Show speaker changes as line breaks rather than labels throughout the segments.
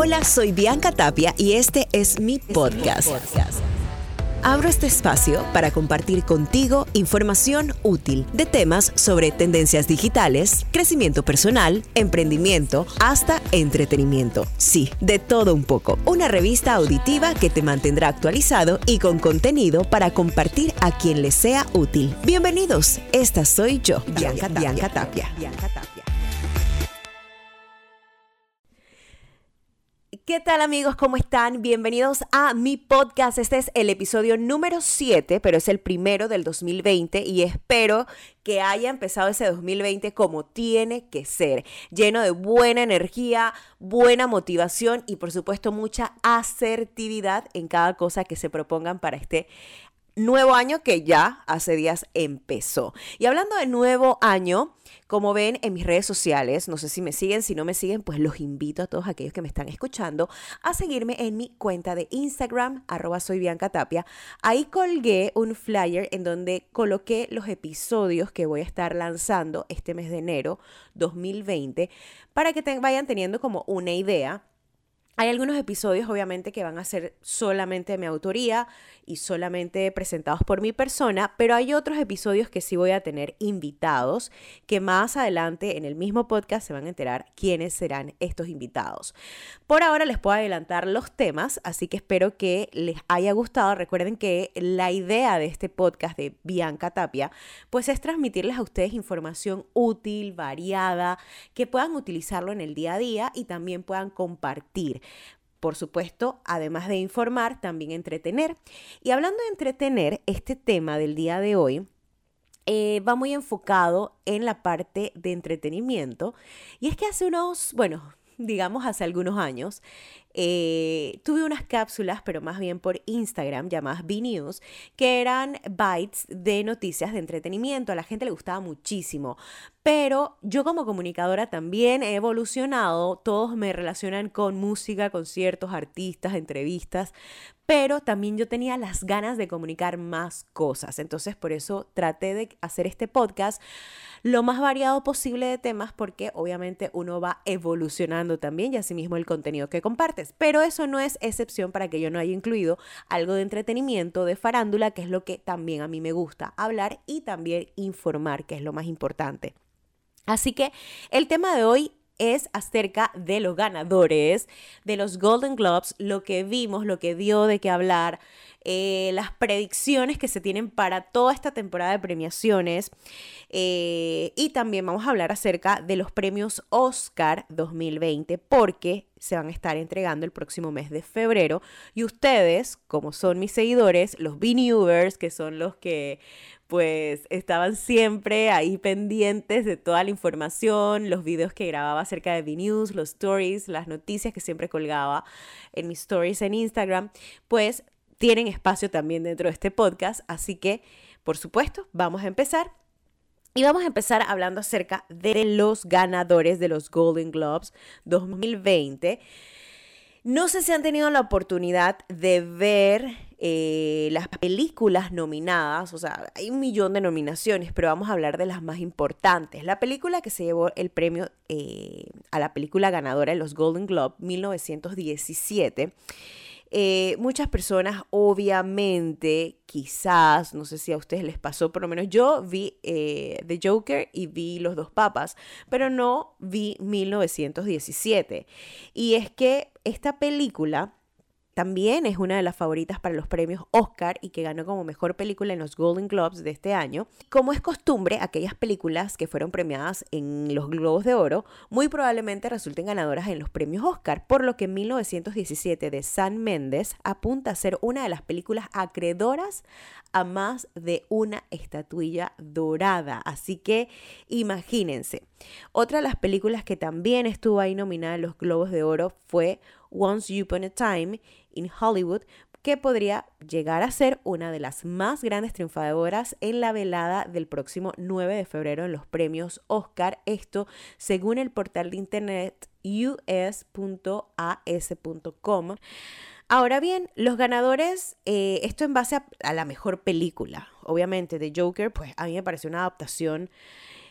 Hola, soy Bianca Tapia y este es mi podcast. Abro este espacio para compartir contigo información útil de temas sobre tendencias digitales, crecimiento personal, emprendimiento, hasta entretenimiento. Sí, de todo un poco. Una revista auditiva que te mantendrá actualizado y con contenido para compartir a quien le sea útil. Bienvenidos, esta soy yo, Bianca Bianca Tapia. Bianca Tapia. ¿Qué tal amigos? ¿Cómo están? Bienvenidos a mi podcast. Este es el episodio número 7, pero es el primero del 2020 y espero que haya empezado ese 2020 como tiene que ser, lleno de buena energía, buena motivación y por supuesto mucha asertividad en cada cosa que se propongan para este nuevo año que ya hace días empezó. Y hablando de nuevo año, como ven en mis redes sociales, no sé si me siguen, si no me siguen, pues los invito a todos aquellos que me están escuchando a seguirme en mi cuenta de Instagram, arroba. Ahí colgué un flyer en donde coloqué los episodios que voy a estar lanzando este mes de enero 2020 para que vayan teniendo como una idea hay algunos episodios obviamente que van a ser solamente de mi autoría y solamente presentados por mi persona, pero hay otros episodios que sí voy a tener invitados que más adelante en el mismo podcast se van a enterar quiénes serán estos invitados. Por ahora les puedo adelantar los temas, así que espero que les haya gustado. Recuerden que la idea de este podcast de Bianca Tapia pues es transmitirles a ustedes información útil, variada, que puedan utilizarlo en el día a día y también puedan compartir por supuesto, además de informar, también entretener. Y hablando de entretener, este tema del día de hoy eh, va muy enfocado en la parte de entretenimiento. Y es que hace unos, bueno, digamos hace algunos años, eh, tuve unas cápsulas, pero más bien por Instagram, llamadas B-News, que eran bytes de noticias de entretenimiento. A la gente le gustaba muchísimo. Pero yo como comunicadora también he evolucionado. Todos me relacionan con música, conciertos, artistas, entrevistas. Pero también yo tenía las ganas de comunicar más cosas. Entonces por eso traté de hacer este podcast lo más variado posible de temas porque obviamente uno va evolucionando también y asimismo el contenido que compartes. Pero eso no es excepción para que yo no haya incluido algo de entretenimiento, de farándula, que es lo que también a mí me gusta hablar y también informar, que es lo más importante. Así que el tema de hoy es acerca de los ganadores de los Golden Globes, lo que vimos, lo que dio de qué hablar, eh, las predicciones que se tienen para toda esta temporada de premiaciones eh, y también vamos a hablar acerca de los premios Oscar 2020 porque se van a estar entregando el próximo mes de febrero. Y ustedes, como son mis seguidores, los B-Newers, que son los que pues estaban siempre ahí pendientes de toda la información, los videos que grababa acerca de B-News, los stories, las noticias que siempre colgaba en mis stories en Instagram, pues tienen espacio también dentro de este podcast. Así que, por supuesto, vamos a empezar. Y vamos a empezar hablando acerca de los ganadores de los Golden Globes 2020. No sé si han tenido la oportunidad de ver eh, las películas nominadas, o sea, hay un millón de nominaciones, pero vamos a hablar de las más importantes. La película que se llevó el premio eh, a la película ganadora de los Golden Globe 1917 eh, muchas personas, obviamente, quizás, no sé si a ustedes les pasó, por lo menos yo vi The Joker y vi Los dos papas, pero no vi 1917. Y es que esta película también es una de las favoritas para los premios Oscar y que ganó como mejor película en los Golden Globes de este año. Como es costumbre, aquellas películas que fueron premiadas en los Globos de Oro muy probablemente resulten ganadoras en los premios Oscar, por lo que 1917 de San Méndez apunta a ser una de las películas acreedoras a más de una estatuilla dorada. Así que imagínense. Otra de las películas que también estuvo ahí nominada en los Globos de Oro fue Once Upon a Time in Hollywood, que podría llegar a ser una de las más grandes triunfadoras en la velada del próximo 9 de febrero en los premios Oscar. Esto según el portal de internet us.as.com. Ahora bien, los ganadores, eh, esto en base a, a, la mejor película. Obviamente, de Joker, pues a mí me pareció una adaptación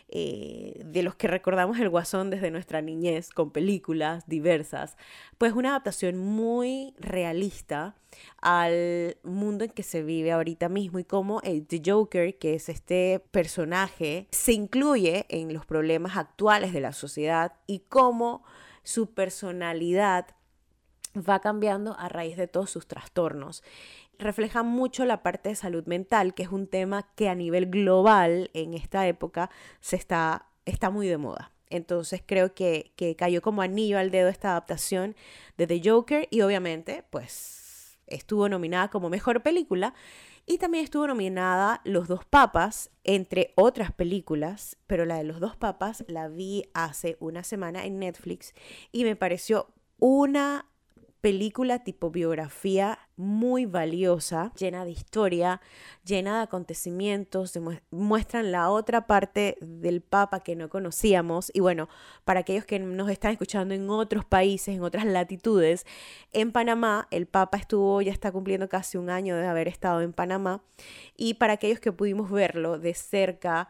eh, de los que recordamos el Guasón desde nuestra niñez, con películas diversas, pues una adaptación muy realista al mundo en que se vive ahorita mismo y cómo el The Joker, que es este personaje, se incluye en los problemas actuales de la sociedad y cómo su personalidad va cambiando a raíz de todos sus trastornos refleja mucho la parte de salud mental, que es un tema que a nivel global en esta época se está, está muy de moda. Entonces creo que, que cayó como anillo al dedo esta adaptación de The Joker y obviamente pues estuvo nominada como mejor película y también estuvo nominada Los dos papas, entre otras películas, pero la de Los dos papas la vi hace una semana en Netflix y me pareció una película tipo biografía muy valiosa, llena de historia, llena de acontecimientos, muestran la otra parte del Papa que no conocíamos. Y bueno, para aquellos que nos están escuchando en otros países, en otras latitudes, en Panamá el Papa estuvo, ya está cumpliendo casi un año de haber estado en Panamá. Y para aquellos que pudimos verlo de cerca,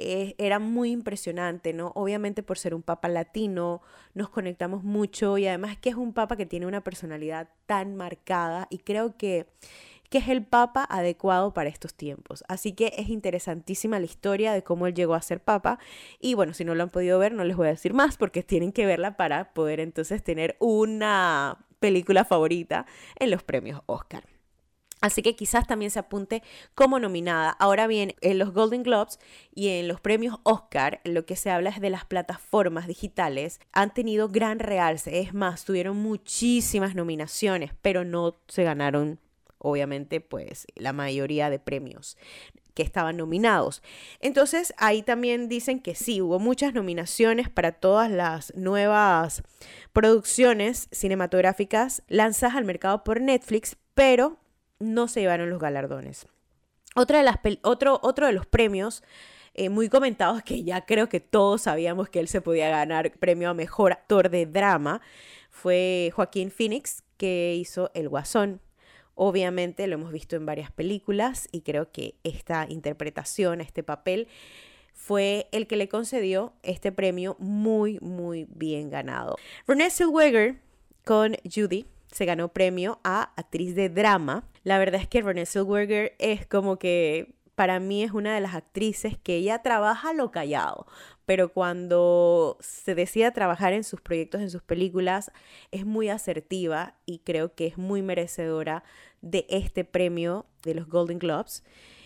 eh, era muy impresionante, ¿no? Obviamente por ser un papa latino, nos conectamos mucho y además que es un papa que tiene una personalidad tan marcada y creo que que es el papa adecuado para estos tiempos. Así que es interesantísima la historia de cómo él llegó a ser papa. Y bueno, si no lo han podido ver, no les voy a decir más porque tienen que verla para poder entonces tener una película favorita en los premios Oscar. Así que quizás también se apunte como nominada. Ahora bien, en los Golden Globes y en los premios Oscar, lo que se habla es de las plataformas digitales. Han tenido gran realce. Es más, tuvieron muchísimas nominaciones, pero no se ganaron, obviamente, pues la mayoría de premios que estaban nominados. Entonces, ahí también dicen que sí, hubo muchas nominaciones para todas las nuevas producciones cinematográficas lanzadas al mercado por Netflix, pero no se llevaron los galardones. Otra de las otro, otro de los premios eh, muy comentados que ya creo que todos sabíamos que él se podía ganar premio a mejor actor de drama fue Joaquín Phoenix que hizo El Guasón. Obviamente lo hemos visto en varias películas y creo que esta interpretación, este papel, fue el que le concedió este premio muy, muy bien ganado. Renée Zellweger con Judy se ganó premio a actriz de drama. La verdad es que Renée Zellweger es como que para mí es una de las actrices que ella trabaja lo callado, pero cuando se decide trabajar en sus proyectos, en sus películas, es muy asertiva y creo que es muy merecedora de este premio de los Golden Globes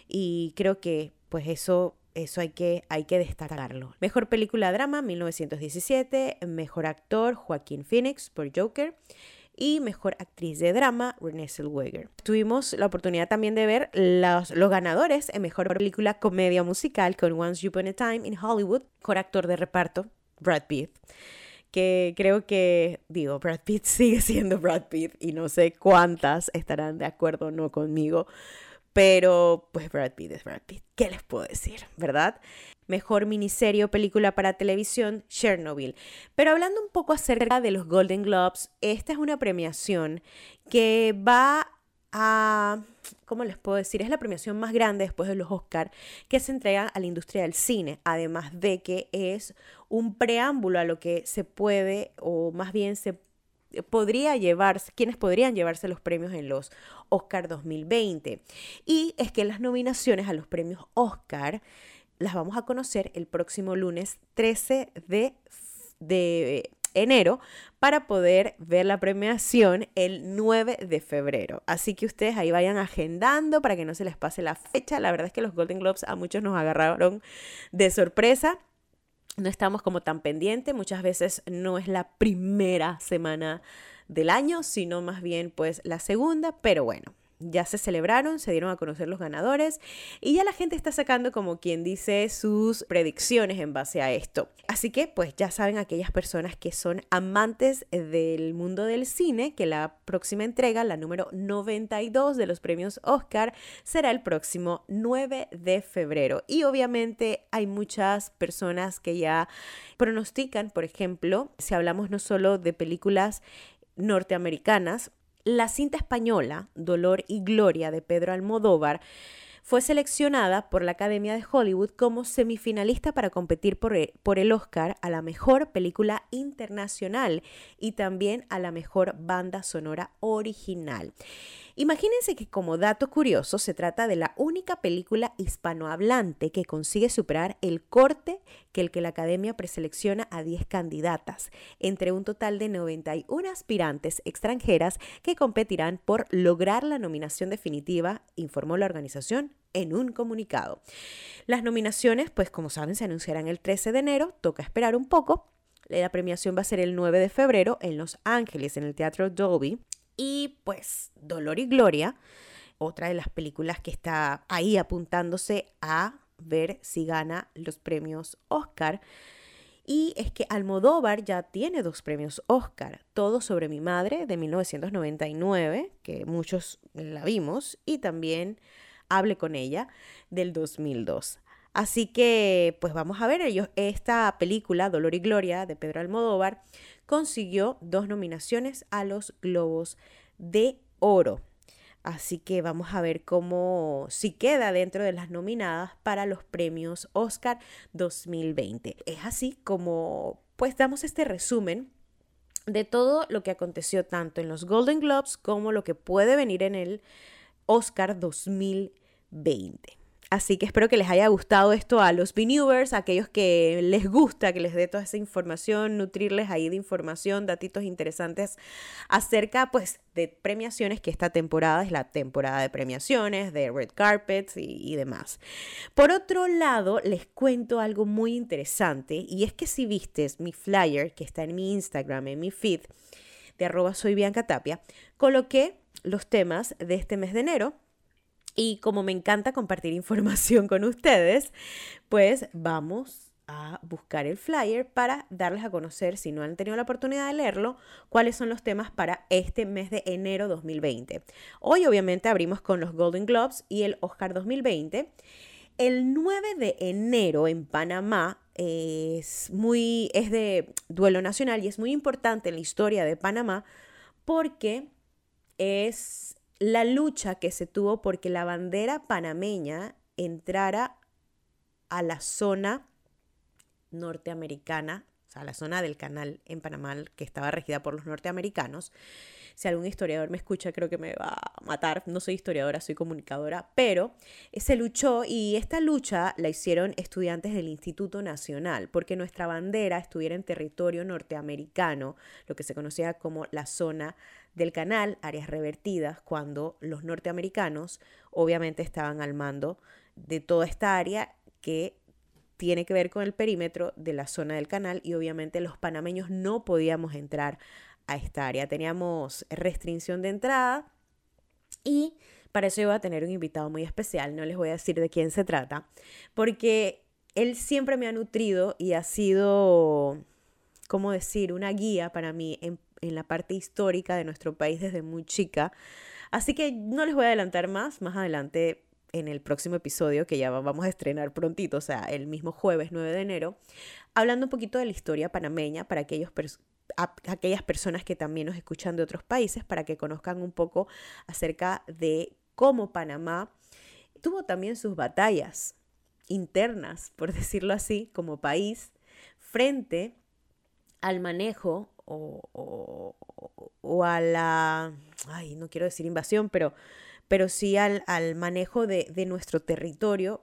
y creo que pues eso eso hay que, hay que destacarlo. Mejor película drama, 1917. Mejor actor, Joaquín Phoenix por Joker y Mejor Actriz de Drama, Renée Zellweger. Tuvimos la oportunidad también de ver los, ganadores en Mejor Película Comedia Musical con Once Upon a Time in Hollywood, mejor actor de reparto, Brad Pitt que creo que, digo, Brad Pitt sigue siendo Brad Pitt y no sé cuántas estarán de acuerdo o no conmigo, pero pues Brad Pitt es Brad Pitt. ¿Qué les puedo decir? ¿Verdad? Mejor miniserie o película para televisión, Chernobyl. Pero hablando un poco acerca de los Golden Globes, esta es una premiación que va a, ¿cómo les puedo decir? Es la premiación más grande después de los Oscar que se entrega a la industria del cine, además de que es un preámbulo a lo que se puede o más bien se podría llevarse, quienes podrían llevarse los premios en los Oscar 2020. Y es que las nominaciones a los premios Oscar las vamos a conocer el próximo lunes 13 de, de enero para poder ver la premiación el 9 de febrero. Así que ustedes ahí vayan agendando para que no se les pase la fecha. La verdad es que los Golden Globes a muchos nos agarraron de sorpresa no estamos como tan pendientes, muchas veces no es la primera semana del año, sino más bien pues la segunda, pero bueno, ya se celebraron, se dieron a conocer los ganadores y ya la gente está sacando como quien dice sus predicciones en base a esto. Así que pues ya saben aquellas personas que son amantes del mundo del cine que la próxima entrega, la número 92 de los premios Oscar, será el próximo 9 de febrero. Y obviamente hay muchas personas que ya pronostican, por ejemplo, si hablamos no solo de películas norteamericanas, la cinta española Dolor y Gloria de Pedro Almodóvar fue seleccionada por la Academia de Hollywood como semifinalista para competir por el, por el Oscar a la mejor película internacional y también a la mejor banda sonora original. Imagínense que como dato curioso se trata de la única película hispanohablante que consigue superar el corte que el que la Academia preselecciona a 10 candidatas, entre un total de 91 aspirantes extranjeras que competirán por lograr la nominación definitiva, informó la organización en un comunicado. Las nominaciones, pues como saben, se anunciarán el 13 de enero, toca esperar un poco. La premiación va a ser el 9 de febrero en Los Ángeles, en el Teatro Dolby. Y pues Dolor y Gloria, otra de las películas que está ahí apuntándose a ver si gana los premios Oscar. Y es que Almodóvar ya tiene dos premios Oscar, Todo sobre mi madre de 1999, que muchos la vimos, y también Hable con ella del 2002. Así que, pues vamos a ver ellos. Esta película, Dolor y Gloria, de Pedro Almodóvar, consiguió dos nominaciones a los Globos de Oro. Así que vamos a ver cómo si queda dentro de las nominadas para los premios Oscar 2020. Es así como pues damos este resumen de todo lo que aconteció tanto en los Golden Globes como lo que puede venir en el Oscar 2020. Así que espero que les haya gustado esto a los Viewers, a aquellos que les gusta que les dé toda esa información, nutrirles ahí de información, datitos interesantes acerca pues de premiaciones, que esta temporada es la temporada de premiaciones, de red carpets y, demás. Por otro lado, les cuento algo muy interesante y es que si vistes mi flyer que está en mi Instagram, en mi feed de arroba soy coloqué los temas de este mes de enero y como me encanta compartir información con ustedes, pues vamos a buscar el flyer para darles a conocer, si no han tenido la oportunidad de leerlo, cuáles son los temas para este mes de enero 2020. Hoy obviamente abrimos con los Golden Globes y el Oscar 2020. El 9 de enero en Panamá es muy es de duelo nacional y es muy importante en la historia de Panamá porque es la lucha que se tuvo porque la bandera panameña entrara a la zona norteamericana, o sea, a la zona del canal en Panamá que estaba regida por los norteamericanos. Si algún historiador me escucha, creo que me va a matar. No soy historiadora, soy comunicadora, pero se luchó y esta lucha la hicieron estudiantes del Instituto Nacional, porque nuestra bandera estuviera en territorio norteamericano, lo que se conocía como la zona del canal, áreas revertidas, cuando los norteamericanos obviamente estaban al mando de toda esta área que tiene que ver con el perímetro de la zona del canal y obviamente los panameños no podíamos entrar a esta área. Teníamos restricción de entrada y para eso iba a tener un invitado muy especial, no les voy a decir de quién se trata, porque él siempre me ha nutrido y ha sido, ¿cómo decir?, una guía para mí en en la parte histórica de nuestro país desde muy chica. Así que no les voy a adelantar más, más adelante en el próximo episodio que ya vamos a estrenar prontito, o sea, el mismo jueves 9 de enero, hablando un poquito de la historia panameña para aquellos aquellas personas que también nos escuchan de otros países, para que conozcan un poco acerca de cómo Panamá tuvo también sus batallas internas, por decirlo así, como país, frente al manejo o, o, a la, ay, no quiero decir invasión, pero, pero sí al, al manejo de, de nuestro territorio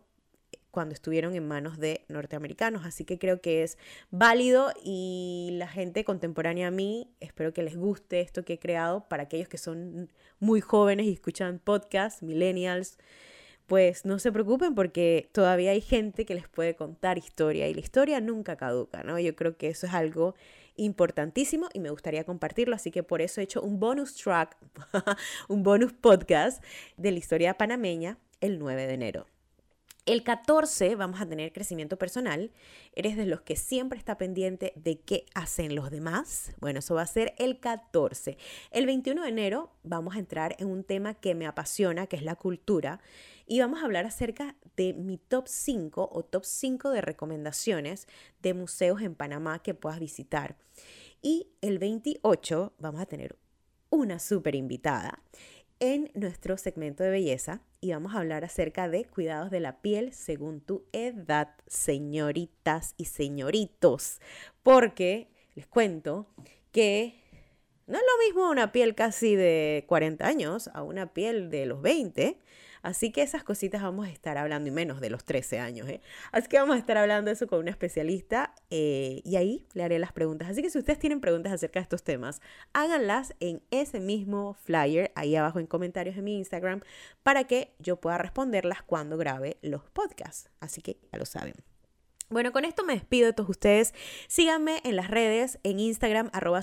cuando estuvieron en manos de norteamericanos. Así que creo que es válido y la gente contemporánea a mí, espero que les guste esto que he creado para aquellos que son muy jóvenes y escuchan podcasts, millennials, pues no se preocupen porque todavía hay gente que les puede contar historia y la historia nunca caduca, ¿no? Yo creo que eso es algo importantísimo y me gustaría compartirlo, así que por eso he hecho un bonus track, un bonus podcast de la historia panameña el 9 de enero. El 14 vamos a tener crecimiento personal. ¿Eres de los que siempre está pendiente de qué hacen los demás? Bueno, eso va a ser el 14. El 21 de enero vamos a entrar en un tema que me apasiona, que es la cultura. Y vamos a hablar acerca de mi top 5 o top 5 de recomendaciones de museos en Panamá que puedas visitar. Y el 28 vamos a tener una súper invitada en nuestro segmento de belleza y vamos a hablar acerca de cuidados de la piel según tu edad, señoritas y señoritos. Porque les cuento que no es lo mismo una piel casi de 40 años a una piel de los 20. Así que esas cositas vamos a estar hablando, y menos de los 13 años. ¿eh? Así que vamos a estar hablando eso con una especialista eh, y ahí le haré las preguntas. Así que si ustedes tienen preguntas acerca de estos temas, háganlas en ese mismo flyer, ahí abajo en comentarios en mi Instagram, para que yo pueda responderlas cuando grabe los podcasts. Así que ya lo saben. Bueno, con esto me despido de todos ustedes. Síganme en las redes, en Instagram, arroba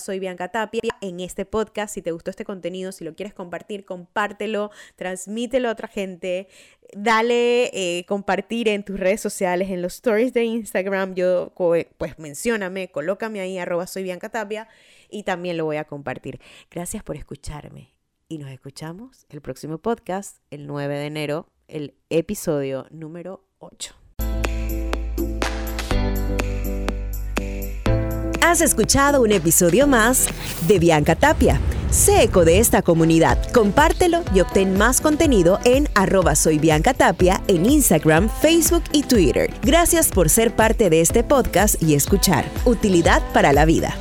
en este podcast. Si te gustó este contenido, si lo quieres compartir, compártelo, transmítelo a otra gente. Dale eh, compartir en tus redes sociales, en los stories de Instagram. Yo, pues mencióname, colócame ahí, arroba soy y también lo voy a compartir. Gracias por escucharme. Y nos escuchamos el próximo podcast, el 9 de enero, el episodio número 8.
Has escuchado un episodio más de Bianca Tapia. Sé eco de esta comunidad, compártelo y obtén más contenido en arroba soy Bianca Tapia en Instagram, Facebook y Twitter. Gracias por ser parte de este podcast y escuchar. Utilidad para la vida.